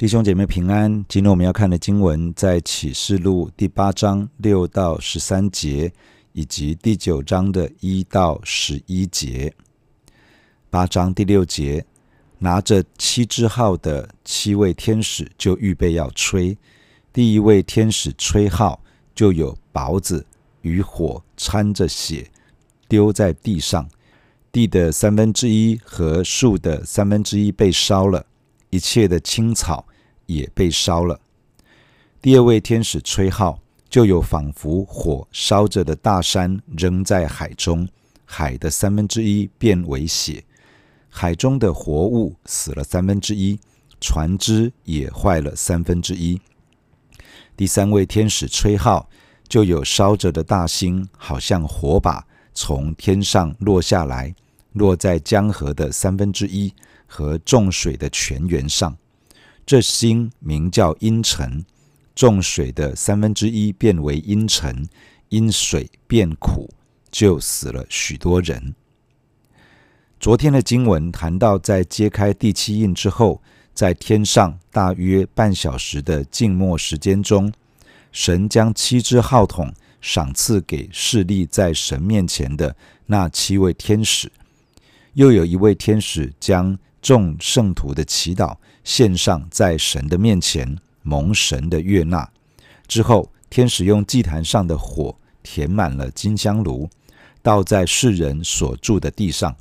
弟兄姐妹平安。今天我们要看的经文在启示录第八章六到十三节，以及第九章的一到十一节。八章第六节，拿着七支号的七位天使就预备要吹。第一位天使吹号，就有雹子与火掺着血丢在地上，地的三分之一和树的三分之一被烧了，一切的青草。也被烧了。第二位天使吹号，就有仿佛火烧着的大山扔在海中，海的三分之一变为血，海中的活物死了三分之一，船只也坏了三分之一。第三位天使吹号，就有烧着的大星，好像火把从天上落下来，落在江河的三分之一和众水的泉源上。这星名叫阴沉，众水的三分之一变为阴沉，因水变苦，就死了许多人。昨天的经文谈到，在揭开第七印之后，在天上大约半小时的静默时间中，神将七支号筒赏赐给侍立在神面前的那七位天使，又有一位天使将众圣徒的祈祷献上在神的面前，蒙神的悦纳。之后，天使用祭坛上的火填满了金香炉，倒在世人所住的地上，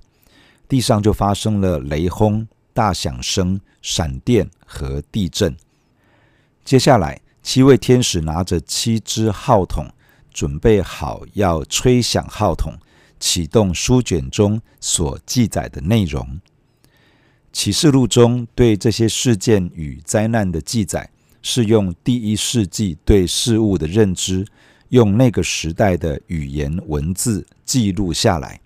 地上就发生了雷轰、大响声、闪电和地震。接下来，七位天使拿着七支号筒，准备好要吹响号筒，启动书卷中所记载的内容。启示录中对这些事件与灾难的记载，是用第一世纪对事物的认知，用那个时代的语言文字记录下来。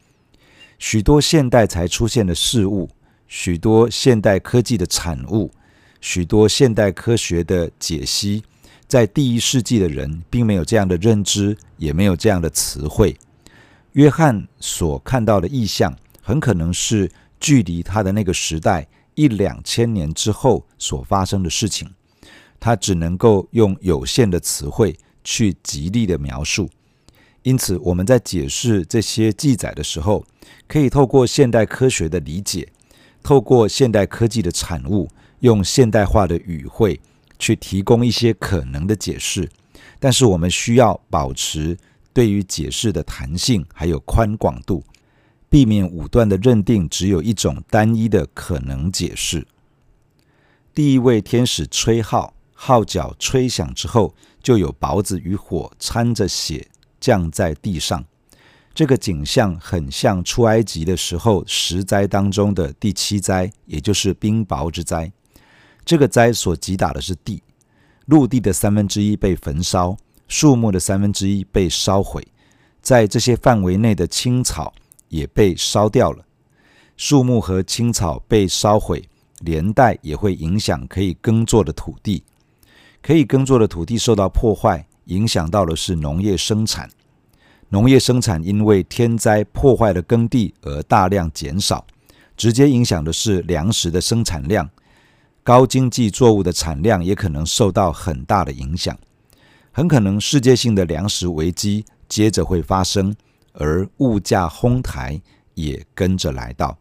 许多现代才出现的事物，许多现代科技的产物，许多现代科学的解析，在第一世纪的人并没有这样的认知，也没有这样的词汇。约翰所看到的异象，很可能是。距离他的那个时代一两千年之后所发生的事情，他只能够用有限的词汇去极力的描述。因此，我们在解释这些记载的时候，可以透过现代科学的理解，透过现代科技的产物，用现代化的语汇去提供一些可能的解释。但是，我们需要保持对于解释的弹性还有宽广度。避免武断的认定只有一种单一的可能解释。第一位天使吹号，号角吹响之后，就有雹子与火掺着血降在地上。这个景象很像出埃及的时候十灾当中的第七灾，也就是冰雹之灾。这个灾所击打的是地，陆地的三分之一被焚烧，树木的三分之一被烧毁，在这些范围内的青草。也被烧掉了，树木和青草被烧毁，连带也会影响可以耕作的土地。可以耕作的土地受到破坏，影响到的是农业生产。农业生产因为天灾破坏了耕地而大量减少，直接影响的是粮食的生产量。高经济作物的产量也可能受到很大的影响，很可能世界性的粮食危机接着会发生。而物价哄抬也跟着来到。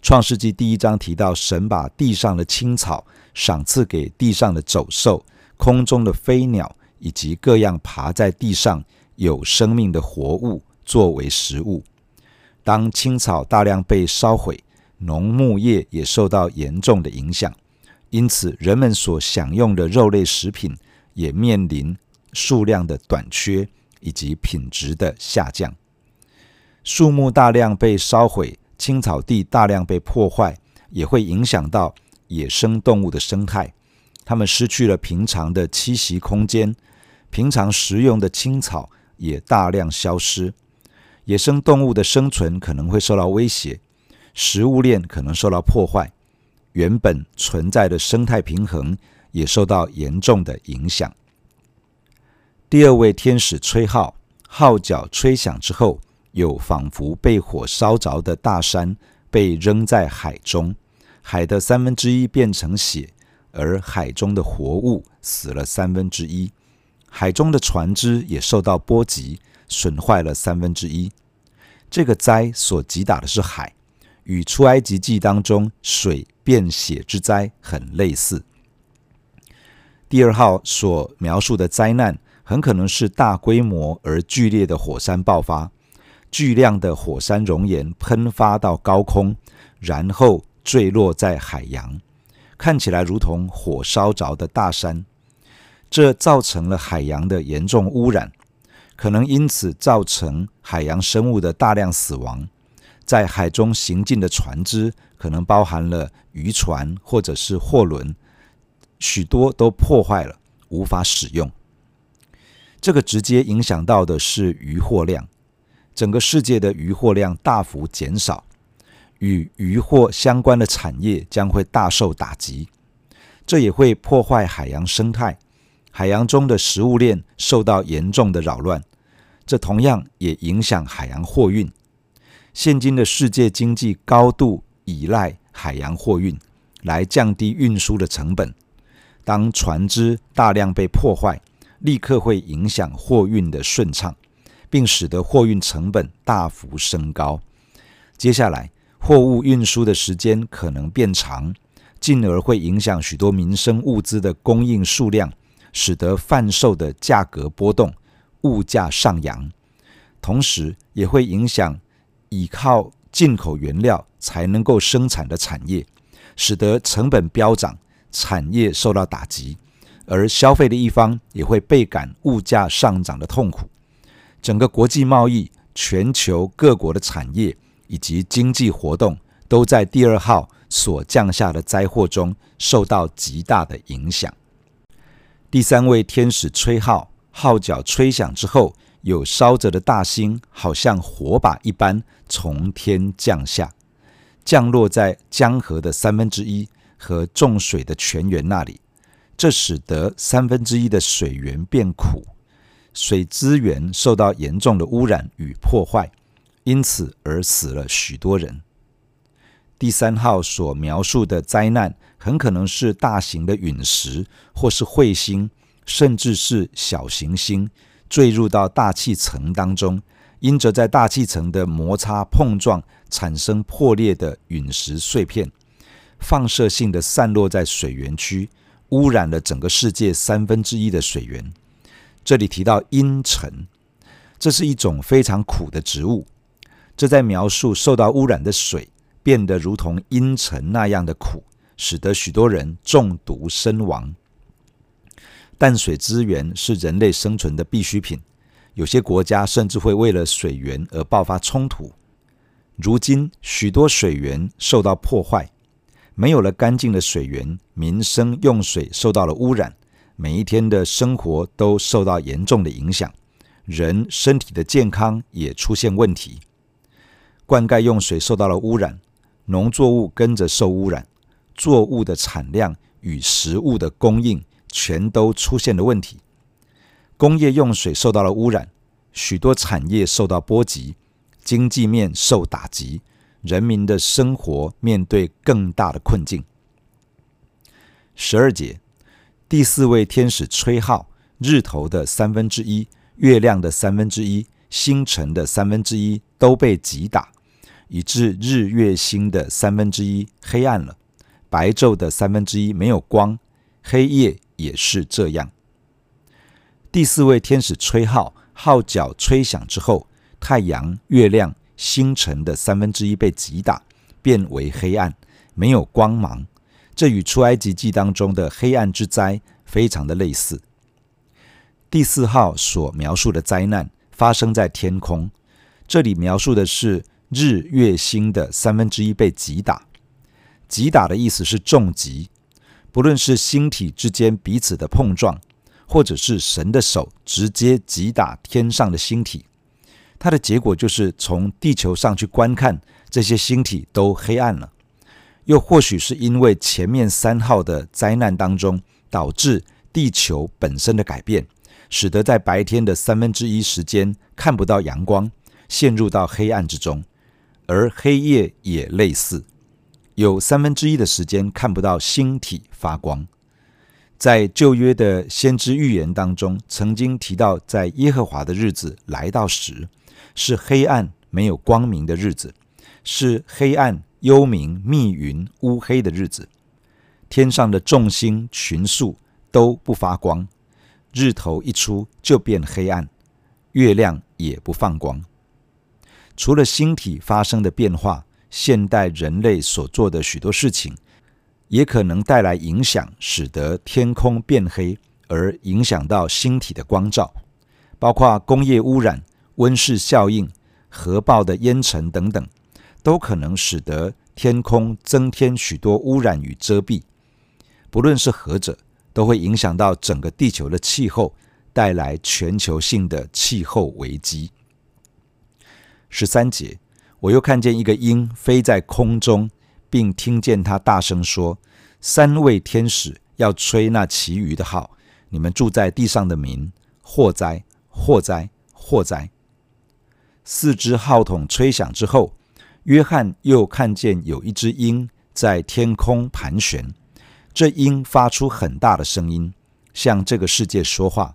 创世纪第一章提到，神把地上的青草赏赐给地上的走兽、空中的飞鸟以及各样爬在地上有生命的活物作为食物。当青草大量被烧毁，农牧业也受到严重的影响，因此人们所享用的肉类食品也面临数量的短缺。以及品质的下降，树木大量被烧毁，青草地大量被破坏，也会影响到野生动物的生态。它们失去了平常的栖息空间，平常食用的青草也大量消失。野生动物的生存可能会受到威胁，食物链可能受到破坏，原本存在的生态平衡也受到严重的影响。第二位天使吹号，号角吹响之后，有仿佛被火烧着的大山被扔在海中，海的三分之一变成血，而海中的活物死了三分之一，海中的船只也受到波及，损坏了三分之一。这个灾所击打的是海，与出埃及记当中水变血之灾很类似。第二号所描述的灾难，很可能是大规模而剧烈的火山爆发，巨量的火山熔岩喷发到高空，然后坠落在海洋，看起来如同火烧着的大山。这造成了海洋的严重污染。可能因此造成海洋生物的大量死亡，在海中行进的船只可能包含了渔船或者是货轮，许多都破坏了，无法使用。这个直接影响到的是渔获量，整个世界的渔获量大幅减少，与渔获相关的产业将会大受打击，这也会破坏海洋生态，海洋中的食物链受到严重的扰乱。这同样也影响海洋货运。现今的世界经济高度依赖海洋货运，来降低运输的成本。当船只大量被破坏，立刻会影响货运的顺畅，并使得货运成本大幅升高。接下来，货物运输的时间可能变长，进而会影响许多民生物资的供应数量，使得贩售的价格波动。物价上扬，同时也会影响依靠进口原料才能够生产的产业，使得成本飙涨，产业受到打击，而消费的一方也会倍感物价上涨的痛苦。整个国际贸易、全球各国的产业以及经济活动，都在第二号所降下的灾祸中受到极大的影响。第三位天使吹号。号角吹响之后，有烧着的大星，好像火把一般从天降下，降落在江河的三分之一和众水的泉源那里。这使得三分之一的水源变苦，水资源受到严重的污染与破坏，因此而死了许多人。第三号所描述的灾难，很可能是大型的陨石或是彗星。甚至是小行星坠入到大气层当中，因着在大气层的摩擦碰撞产生破裂的陨石碎片，放射性的散落在水源区，污染了整个世界三分之一的水源。这里提到阴沉，这是一种非常苦的植物，这在描述受到污染的水变得如同阴沉那样的苦，使得许多人中毒身亡。淡水资源是人类生存的必需品，有些国家甚至会为了水源而爆发冲突。如今，许多水源受到破坏，没有了干净的水源，民生用水受到了污染，每一天的生活都受到严重的影响，人身体的健康也出现问题。灌溉用水受到了污染，农作物跟着受污染，作物的产量与食物的供应。全都出现了问题，工业用水受到了污染，许多产业受到波及，经济面受打击，人民的生活面对更大的困境。十二节，第四位天使吹号，日头的三分之一、月亮的三分之一、星辰的三分之一都被击打，以致日月星的三分之一黑暗了，白昼的三分之一没有光，黑夜。也是这样。第四位天使吹号，号角吹响之后，太阳、月亮、星辰的三分之一被击打，变为黑暗，没有光芒。这与出埃及记当中的黑暗之灾非常的类似。第四号所描述的灾难发生在天空，这里描述的是日月星的三分之一被击打。击打的意思是重击。不论是星体之间彼此的碰撞，或者是神的手直接击打天上的星体，它的结果就是从地球上去观看，这些星体都黑暗了。又或许是因为前面三号的灾难当中，导致地球本身的改变，使得在白天的三分之一时间看不到阳光，陷入到黑暗之中，而黑夜也类似。有三分之一的时间看不到星体发光，在旧约的先知预言当中，曾经提到，在耶和华的日子来到时，是黑暗没有光明的日子，是黑暗幽冥密云乌黑的日子。天上的众星群宿都不发光，日头一出就变黑暗，月亮也不放光。除了星体发生的变化，现代人类所做的许多事情，也可能带来影响，使得天空变黑，而影响到星体的光照，包括工业污染、温室效应、核爆的烟尘等等，都可能使得天空增添许多污染与遮蔽。不论是何者，都会影响到整个地球的气候，带来全球性的气候危机。十三节，我又看见一个鹰飞在空中。并听见他大声说：“三位天使要吹那其余的号，你们住在地上的民，祸灾！祸灾！祸灾！”四只号筒吹响之后，约翰又看见有一只鹰在天空盘旋。这鹰发出很大的声音，向这个世界说话。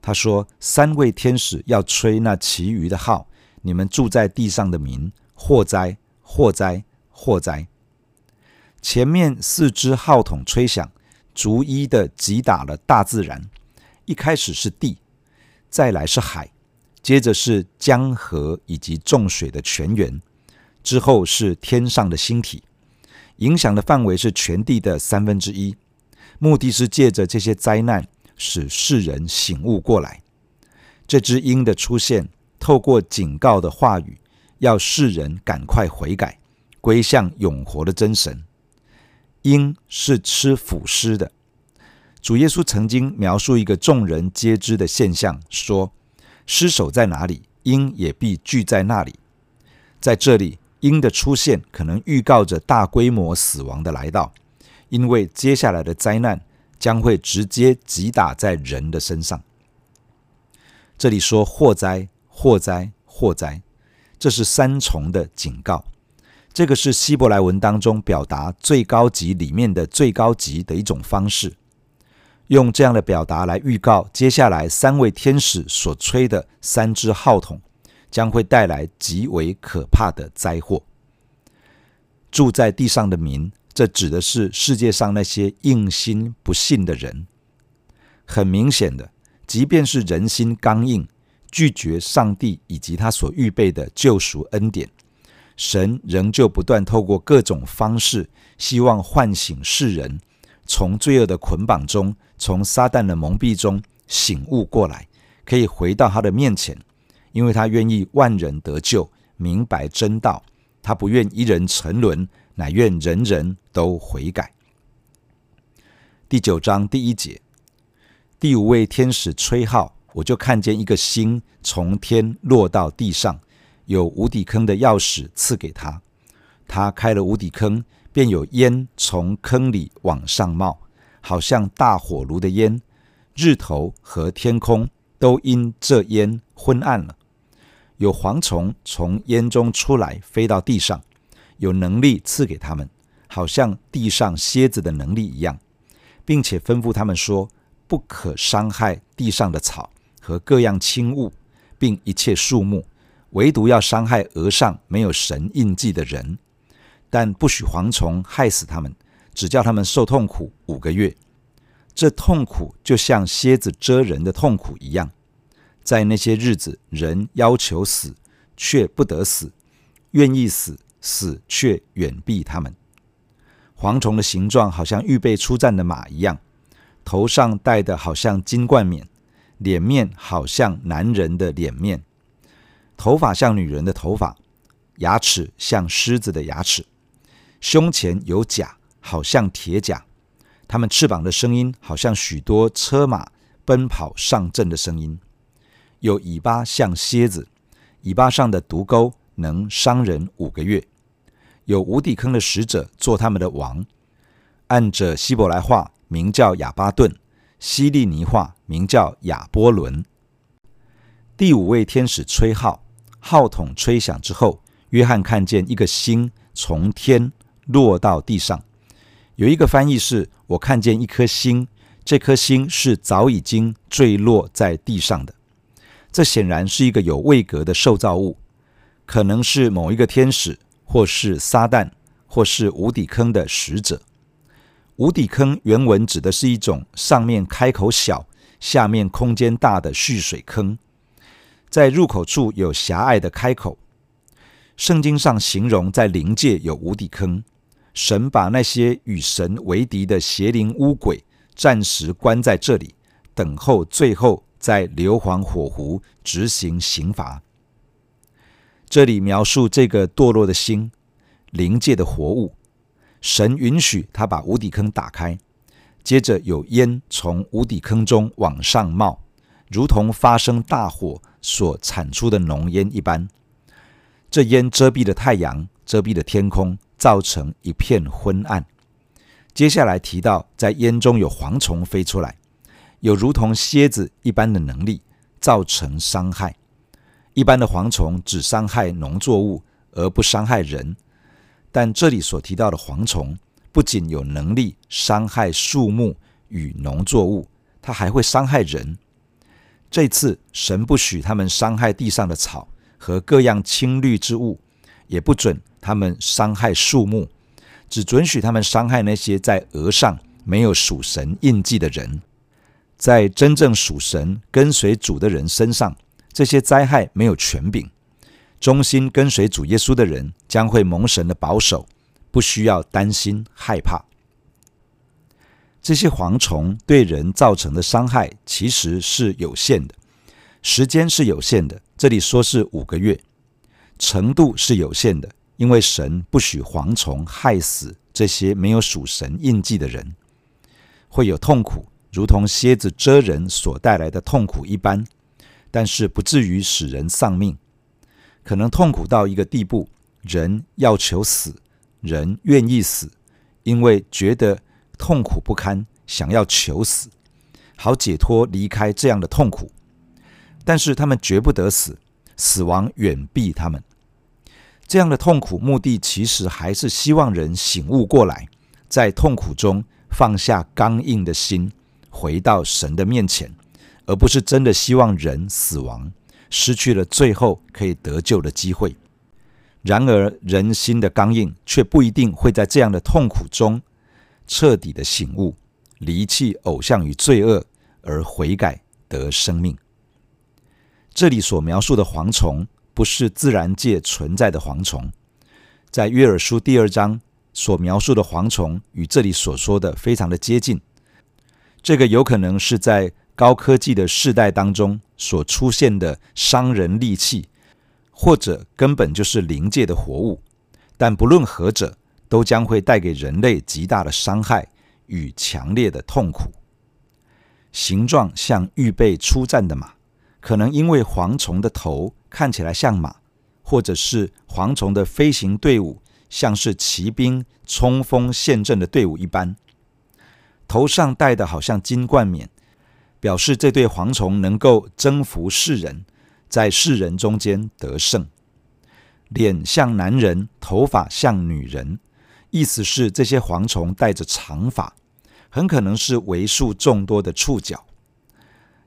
他说：“三位天使要吹那其余的号，你们住在地上的民，祸灾！祸灾！祸灾！”前面四只号筒吹响，逐一的击打了大自然。一开始是地，再来是海，接着是江河以及众水的泉源，之后是天上的星体。影响的范围是全地的三分之一。目的是借着这些灾难，使世人醒悟过来。这只鹰的出现，透过警告的话语，要世人赶快悔改，归向永活的真神。鹰是吃腐尸的。主耶稣曾经描述一个众人皆知的现象，说：“尸首在哪里，鹰也必聚在那里。”在这里，鹰的出现可能预告着大规模死亡的来到，因为接下来的灾难将会直接击打在人的身上。这里说“祸灾，祸灾，祸灾”，这是三重的警告。这个是希伯来文当中表达最高级里面的最高级的一种方式，用这样的表达来预告接下来三位天使所吹的三支号筒将会带来极为可怕的灾祸。住在地上的民，这指的是世界上那些硬心不信的人。很明显的，即便是人心刚硬，拒绝上帝以及他所预备的救赎恩典。神仍旧不断透过各种方式，希望唤醒世人，从罪恶的捆绑中，从撒旦的蒙蔽中醒悟过来，可以回到他的面前，因为他愿意万人得救，明白真道。他不愿一人沉沦，乃愿人人都悔改。第九章第一节，第五位天使吹号，我就看见一个星从天落到地上。有无底坑的钥匙赐给他，他开了无底坑，便有烟从坑里往上冒，好像大火炉的烟。日头和天空都因这烟昏暗了。有蝗虫从烟中出来，飞到地上，有能力赐给他们，好像地上蝎子的能力一样，并且吩咐他们说：不可伤害地上的草和各样轻物，并一切树木。唯独要伤害额上没有神印记的人，但不许蝗虫害死他们，只叫他们受痛苦五个月。这痛苦就像蝎子蛰人的痛苦一样。在那些日子，人要求死，却不得死；愿意死，死却远避他们。蝗虫的形状好像预备出战的马一样，头上戴的好像金冠冕，脸面好像男人的脸面。头发像女人的头发，牙齿像狮子的牙齿，胸前有甲，好像铁甲。他们翅膀的声音好像许多车马奔跑上阵的声音。有尾巴像蝎子，尾巴上的毒钩能伤人五个月。有无底坑的使者做他们的王，按着希伯来话名叫亚巴顿，希利尼话名叫亚波伦。第五位天使吹号。号筒吹响之后，约翰看见一个星从天落到地上。有一个翻译是：“我看见一颗星，这颗星是早已经坠落在地上的。这显然是一个有位格的受造物，可能是某一个天使，或是撒旦，或是无底坑的使者。无底坑原文指的是一种上面开口小，下面空间大的蓄水坑，在入口处有狭隘的开口。圣经上形容在灵界有无底坑，神把那些与神为敌的邪灵污鬼暂时关在这里，等候最后。在硫磺火湖执行刑罚。这里描述这个堕落的星，灵界的活物，神允许他把无底坑打开，接着有烟从无底坑中往上冒，如同发生大火所产出的浓烟一般。这烟遮蔽了太阳，遮蔽了天空，造成一片昏暗。接下来提到，在烟中有蝗虫飞出来。有如同蝎子一般的能力，造成伤害。一般的蝗虫只伤害农作物，而不伤害人。但这里所提到的蝗虫，不仅有能力伤害树木与农作物，它还会伤害人。这次神不许他们伤害地上的草和各样青绿之物，也不准他们伤害树木，只准许他们伤害那些在额上没有属神印记的人。在真正属神、跟随主的人身上，这些灾害没有权柄。忠心跟随主耶稣的人将会蒙神的保守，不需要担心害怕。这些蝗虫对人造成的伤害其实是有限的，时间是有限的。这里说是五个月，程度是有限的，因为神不许蝗虫害死这些没有属神印记的人，会有痛苦。如同蝎子蛰人所带来的痛苦一般，但是不至于使人丧命。可能痛苦到一个地步，人要求死，人愿意死，因为觉得痛苦不堪，想要求死，好解脱离开这样的痛苦。但是他们绝不得死，死亡远避他们。这样的痛苦目的其实还是希望人醒悟过来，在痛苦中放下刚硬的心。回到神的面前，而不是真的希望人死亡，失去了最后可以得救的机会。然而，人心的刚硬却不一定会在这样的痛苦中彻底的醒悟，离弃偶像与罪恶，而悔改得生命。这里所描述的蝗虫，不是自然界存在的蝗虫，在约珥书第二章所描述的蝗虫，与这里所说的非常的接近。这个有可能是在高科技的世代当中所出现的伤人利器，或者根本就是灵界的活物。但不论何者，都将会带给人类极大的伤害与强烈的痛苦。形状像预备出战的马，可能因为蝗虫的头看起来像马，或者是蝗虫的飞行队伍像是骑兵冲锋陷阵的队伍一般。头上戴的好像金冠冕，表示这对蝗虫能够征服世人，在世人中间得胜。脸像男人，头发像女人，意思是这些蝗虫带着长发，很可能是为数众多的触角。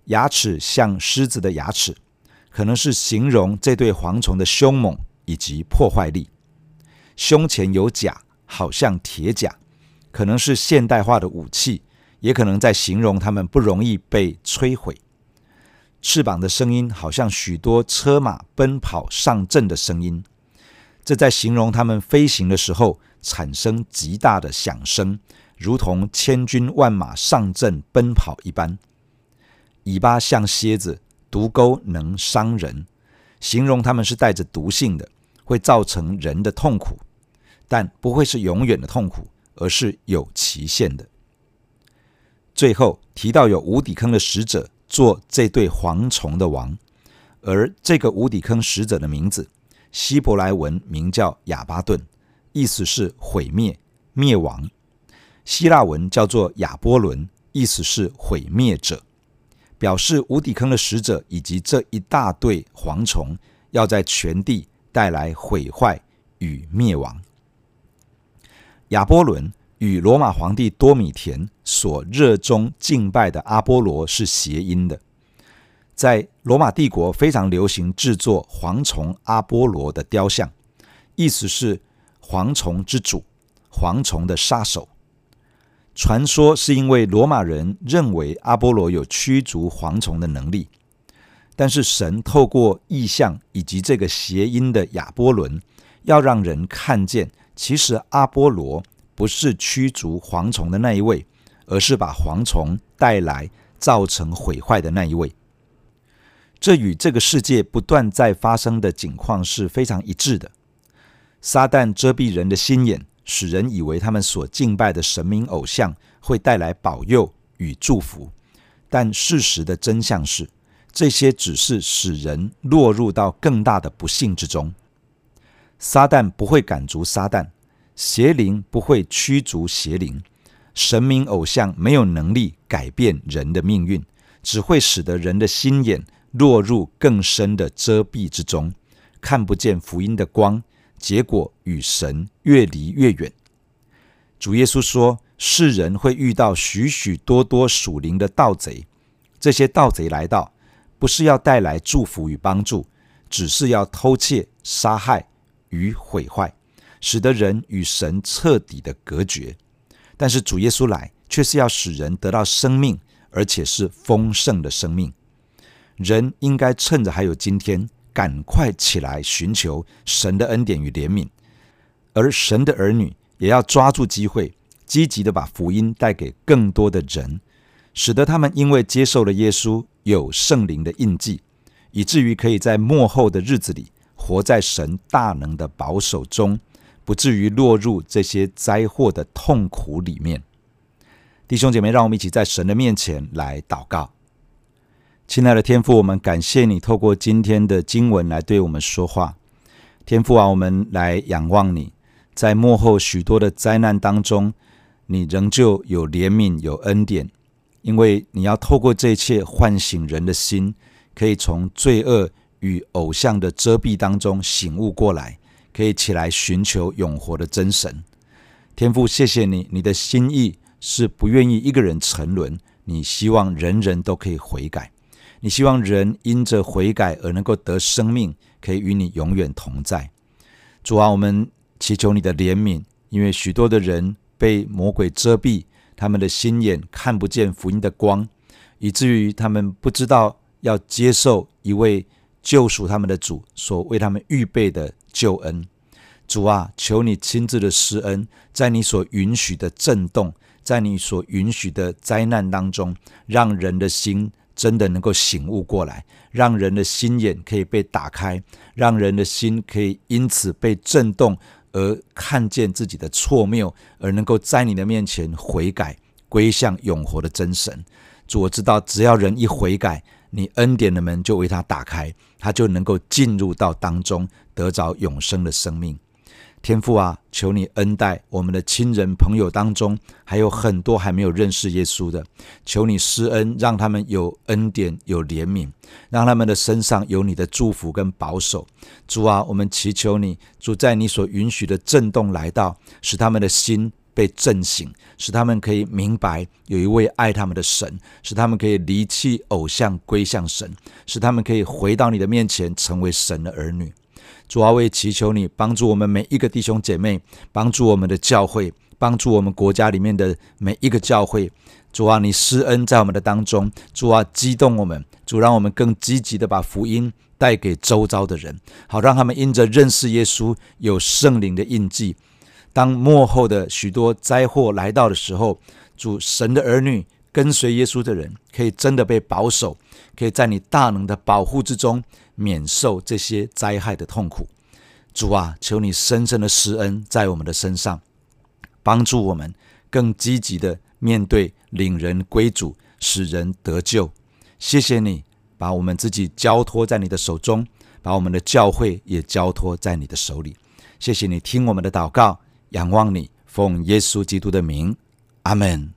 牙齿像狮子的牙齿，可能是形容这对蝗虫的凶猛以及破坏力。胸前有甲，好像铁甲。可能是现代化的武器，也可能在形容他们不容易被摧毁。翅膀的声音好像许多车马奔跑上阵的声音，这在形容他们飞行的时候产生极大的响声，如同千军万马上阵奔跑一般。尾巴像蝎子，毒钩能伤人，形容他们是带着毒性的，会造成人的痛苦，但不会是永远的痛苦。而是有期限的。最后提到有无底坑的使者做这对蝗虫的王，而这个无底坑使者的名字，希伯来文名叫亚巴顿，意思是毁灭、灭亡；希腊文叫做亚波伦，意思是毁灭者，表示无底坑的使者以及这一大对蝗虫要在全地带来毁坏与灭亡。亚波伦与罗马皇帝多米田所热衷敬拜的阿波罗是谐音的。在罗马帝国非常流行制作蝗虫阿波罗的雕像，意思是蝗虫之主，蝗虫的杀手。传说是因为罗马人认为阿波罗有驱逐蝗虫的能力，但是神透过意象以及这个谐音的亚波伦，要让人看见，其实阿波罗不是驱逐蝗虫的那一位，而是把蝗虫带来造成毁坏的那一位。这与这个世界不断在发生的景况是非常一致的。撒旦遮蔽人的心眼。使人以为他们所敬拜的神明偶像会带来保佑与祝福，但事实的真相是，这些只是使人落入到更大的不幸之中。撒旦不会赶逐撒旦，邪灵不会驱逐邪灵，神明偶像没有能力改变人的命运，只会使得人的心眼落入更深的遮蔽之中，看不见福音的光。结果与神越离越远。主耶稣说：“世人会遇到许许多多属灵的盗贼，这些盗贼来到，不是要带来祝福与帮助，只是要偷窃、杀害与毁坏，使得人与神彻底的隔绝。但是主耶稣来，却是要使人得到生命，而且是丰盛的生命。人应该趁着还有今天。”赶快起来寻求神的恩典与怜悯，而神的儿女也要抓住机会，积极地把福音带给更多的人，使得他们因为接受了耶稣，有圣灵的印记，以至于可以在末后的日子里活在神大能的保守中，不至于落入这些灾祸的痛苦里面。弟兄姐妹，让我们一起在神的面前来祷告。亲爱的天父，我们感谢你透过今天的经文来对我们说话。天父啊，我们来仰望你，在幕后许多的灾难当中，你仍旧有怜悯、有恩典，因为你要透过这一切唤醒人的心，可以从罪恶与偶像的遮蔽当中醒悟过来，可以起来寻求永活的真神。天父，谢谢你，你的心意是不愿意一个人沉沦，你希望人人都可以悔改。你希望人因着悔改而能够得生命，可以与你永远同在。主啊，我们祈求你的怜悯，因为许多的人被魔鬼遮蔽，他们的心眼看不见福音的光，以至于他们不知道要接受一位救赎他们的主所为他们预备的救恩。主啊，求你亲自的施恩，在你所允许的震动，在你所允许的灾难当中，让人的心。真的能够醒悟过来，让人的心眼可以被打开，让人的心可以因此被震动，而看见自己的错谬，而能够在你的面前悔改，归向永活的真神。主，我知道，只要人一悔改，你恩典的门就为他打开，他就能够进入到当中，得着永生的生命。天父啊，求你恩待我们的亲人朋友当中，还有很多还没有认识耶稣的，求你施恩，让他们有恩典、有怜悯，让他们的身上有你的祝福跟保守。主啊，我们祈求你，主在你所允许的震动来到，使他们的心被震醒，使他们可以明白有一位爱他们的神，使他们可以离弃偶像归向神，使他们可以回到你的面前，成为神的儿女。主啊，我也祈求你帮助我们每一个弟兄姐妹，帮助我们的教会，帮助我们国家里面的每一个教会。主啊，你施恩在我们的当中。主啊，激动我们。主，让我们更积极的把福音带给周遭的人，好让他们因着认识耶稣，有圣灵的印记。当末后的许多灾祸来到的时候，主神的儿女跟随耶稣的人，可以真的被保守，可以在你大能的保护之中。免受这些灾害的痛苦，主啊，求你深深的施恩在我们的身上，帮助我们更积极的面对领人归主，使人得救。谢谢你把我们自己交托在你的手中，把我们的教会也交托在你的手里。谢谢你听我们的祷告，仰望你，奉耶稣基督的名，阿门。